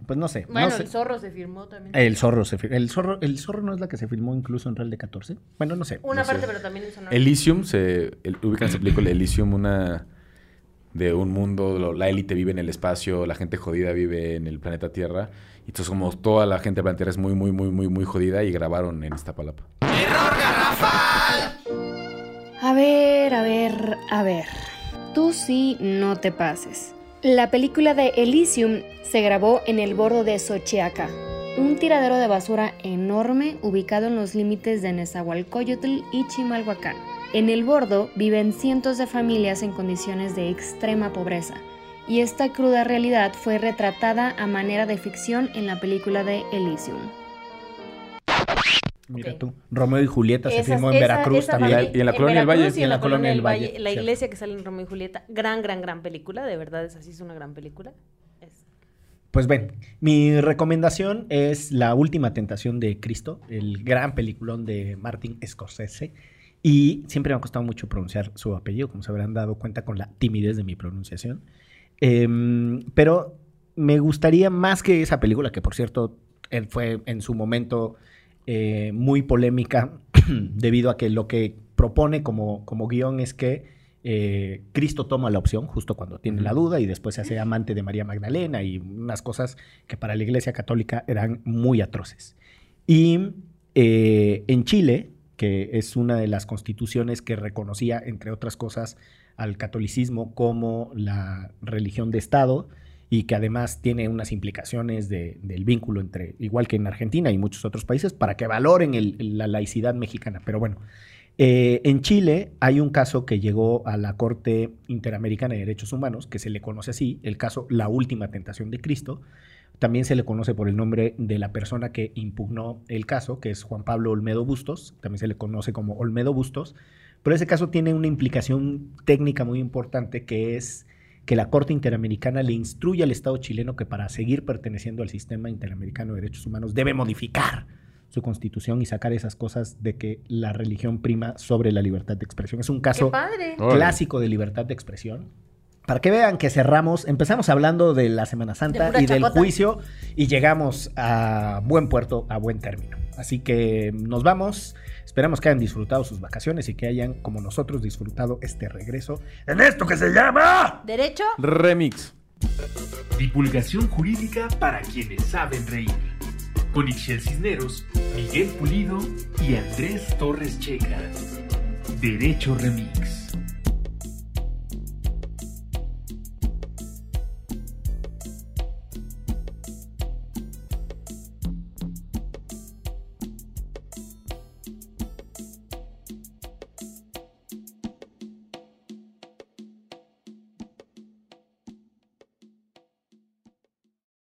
Pues no sé. no bueno, sé. el zorro se firmó también. El zorro se fil- el zorro, el zorro no es la que se filmó incluso en Real de 14. Bueno, no sé. Una no sé. parte, pero también en Sonora. Elysium, se el, ubican esa película Elysium, una de un mundo, lo- la élite vive en el espacio, la gente jodida vive en el planeta Tierra. Y entonces como toda la gente del planeta Tierra es muy, muy, muy, muy, muy jodida y grabaron en Iztapalapa. A ver, a ver, a ver. Tú sí, no te pases. La película de Elysium se grabó en el bordo de Xochiaca, un tiradero de basura enorme ubicado en los límites de Nezahualcóyotl y Chimalhuacán. En el bordo viven cientos de familias en condiciones de extrema pobreza, y esta cruda realidad fue retratada a manera de ficción en la película de Elysium. Mira tú. Romeo y Julieta se filmó en esa- Veracruz esa también. Y en la Colonia del Valle. Y en la Colonia del Valle. La cierto. iglesia que sale en Romeo y Julieta. Gran, gran, gran película. De verdad, es así, es una gran película. Es- Pues ven, mi recomendación es La Última Tentación de Cristo, el gran peliculón de Martin Scorsese. Y siempre me ha costado mucho pronunciar su apellido, como se habrán dado cuenta con la timidez de mi pronunciación. Em, pero me gustaría más que esa película, que por cierto él fue en su momento eh, muy polémica, debido a que lo que propone como, como guion es que eh, Cristo toma la opción justo cuando tiene la duda y después se hace amante de María Magdalena y unas cosas que para la Iglesia Católica eran muy atroces. Y eh, en Chile, que es una de las constituciones que reconocía, entre otras cosas, al catolicismo como la religión de Estado y que además tiene unas implicaciones de- del vínculo entre, igual que en Argentina y muchos otros países, para que valoren la laicidad mexicana. Pero bueno, eh, en Chile hay un caso que llegó a la Corte Interamericana de Derechos Humanos, que se le conoce así, el caso La Última Tentación de Cristo. También se le conoce por el nombre de la persona que impugnó el caso, que es Juan Pablo Olmedo Bustos, también se le conoce como Olmedo Bustos, pero ese caso tiene una implicación técnica muy importante que es que la Corte Interamericana le instruye al Estado chileno que para seguir perteneciendo al sistema interamericano de derechos humanos debe modificar su constitución y sacar esas cosas de que la religión prima sobre la libertad de expresión. Es un ¡Qué caso clásico de libertad de expresión. Para que vean que cerramos, empezamos hablando de la Semana Santa y del chacota. juicio y llegamos a buen puerto, a buen término. Así que nos vamos. Esperamos que hayan disfrutado sus vacaciones y que hayan, como nosotros, disfrutado este regreso en esto que se llama. ¿Derecho? Remix. Divulgación jurídica para quienes saben reír. Con Ixel Cisneros, Miguel Pulido y Andrés Torres Checa. Derecho Remix.